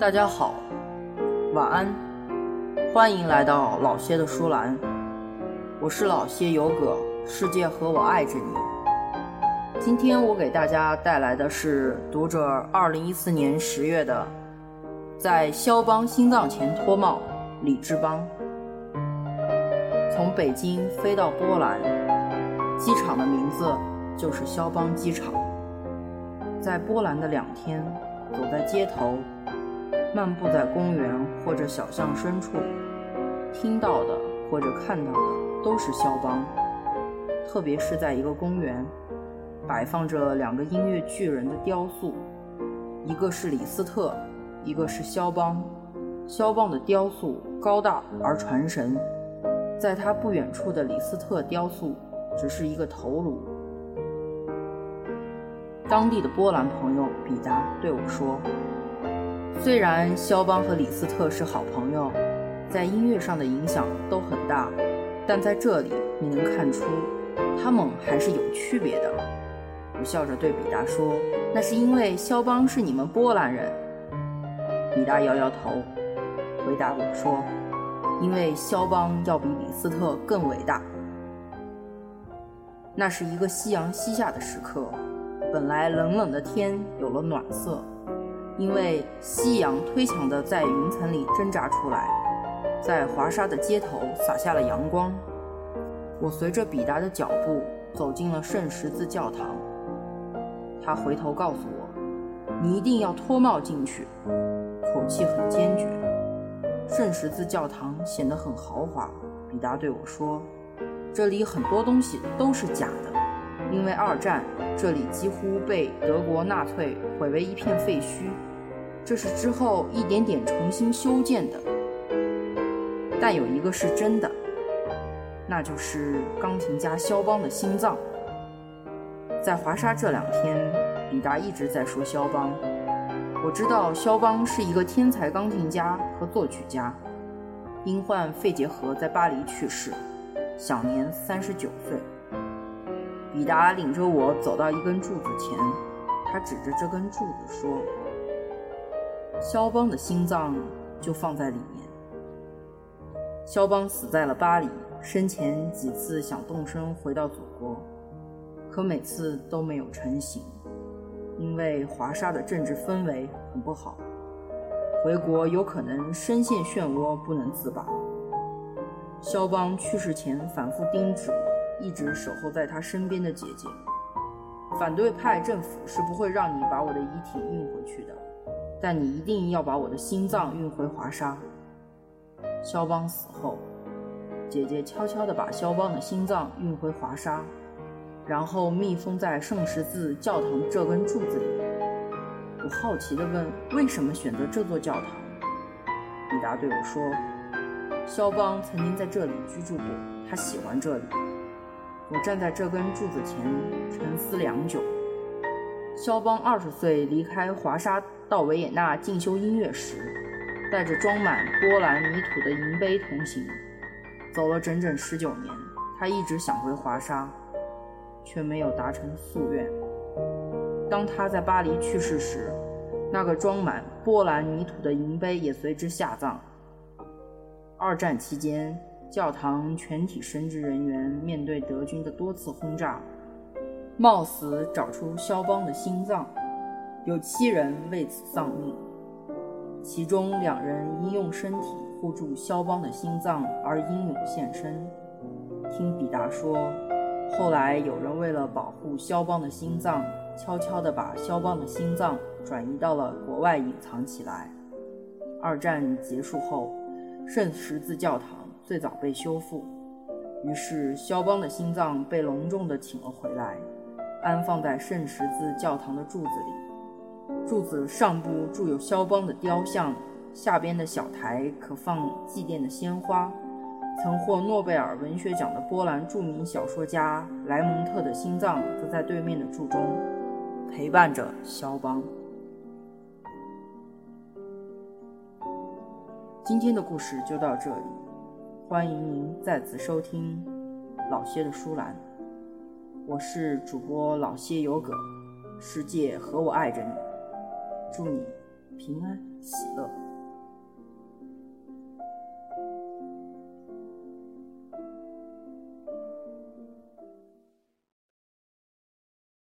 大家好，晚安，欢迎来到老谢的书栏，我是老谢有葛，世界和我爱着你。今天我给大家带来的是读者二零一四年十月的，在肖邦心脏前脱帽，李志邦。从北京飞到波兰，机场的名字就是肖邦机场。在波兰的两天，走在街头，漫步在公园或者小巷深处，听到的或者看到的都是肖邦。特别是在一个公园，摆放着两个音乐巨人的雕塑，一个是李斯特，一个是肖邦。肖邦的雕塑高大而传神，在他不远处的李斯特雕塑只是一个头颅。当地的波兰朋友比达对我说：“虽然肖邦和李斯特是好朋友，在音乐上的影响都很大，但在这里你能看出，他们还是有区别的。”我笑着对比达说：“那是因为肖邦是你们波兰人。”比达摇摇头，回答我说：“因为肖邦要比李斯特更伟大。”那是一个夕阳西下的时刻。本来冷冷的天有了暖色，因为夕阳推墙的在云层里挣扎出来，在华沙的街头洒下了阳光。我随着比达的脚步走进了圣十字教堂。他回头告诉我：“你一定要脱帽进去。”口气很坚决。圣十字教堂显得很豪华。比达对我说：“这里很多东西都是假的。”因为二战，这里几乎被德国纳粹毁为一片废墟，这是之后一点点重新修建的。但有一个是真的，那就是钢琴家肖邦的心脏。在华沙这两天，比达一直在说肖邦。我知道肖邦是一个天才钢琴家和作曲家，因患肺结核在巴黎去世，享年三十九岁。比达领着我走到一根柱子前，他指着这根柱子说：“肖邦的心脏就放在里面。”肖邦死在了巴黎，生前几次想动身回到祖国，可每次都没有成行，因为华沙的政治氛围很不好，回国有可能深陷漩涡不能自拔。肖邦去世前反复叮嘱。一直守候在他身边的姐姐，反对派政府是不会让你把我的遗体运回去的，但你一定要把我的心脏运回华沙。肖邦死后，姐姐悄悄地把肖邦的心脏运回华沙，然后密封在圣十字教堂这根柱子里。我好奇地问：“为什么选择这座教堂？”比达对我说：“肖邦曾经在这里居住过，他喜欢这里。”我站在这根柱子前，沉思良久。肖邦二十岁离开华沙到维也纳进修音乐时，带着装满波兰泥土的银杯同行，走了整整十九年。他一直想回华沙，却没有达成夙愿。当他在巴黎去世时，那个装满波兰泥土的银杯也随之下葬。二战期间。教堂全体神职人员面对德军的多次轰炸，冒死找出肖邦的心脏，有七人为此丧命，其中两人因用身体护住肖邦的心脏而英勇献身。听比达说，后来有人为了保护肖邦的心脏，悄悄地把肖邦的心脏转移到了国外隐藏起来。二战结束后，圣十字教堂。最早被修复，于是肖邦的心脏被隆重地请了回来，安放在圣十字教堂的柱子里。柱子上部铸有肖邦的雕像，下边的小台可放祭奠的鲜花。曾获诺贝尔文学奖的波兰著名小说家莱蒙特的心脏则在对面的柱中陪伴着肖邦。今天的故事就到这里。欢迎您再次收听老谢的书栏，我是主播老谢有葛，世界和我爱着你，祝你平安喜乐。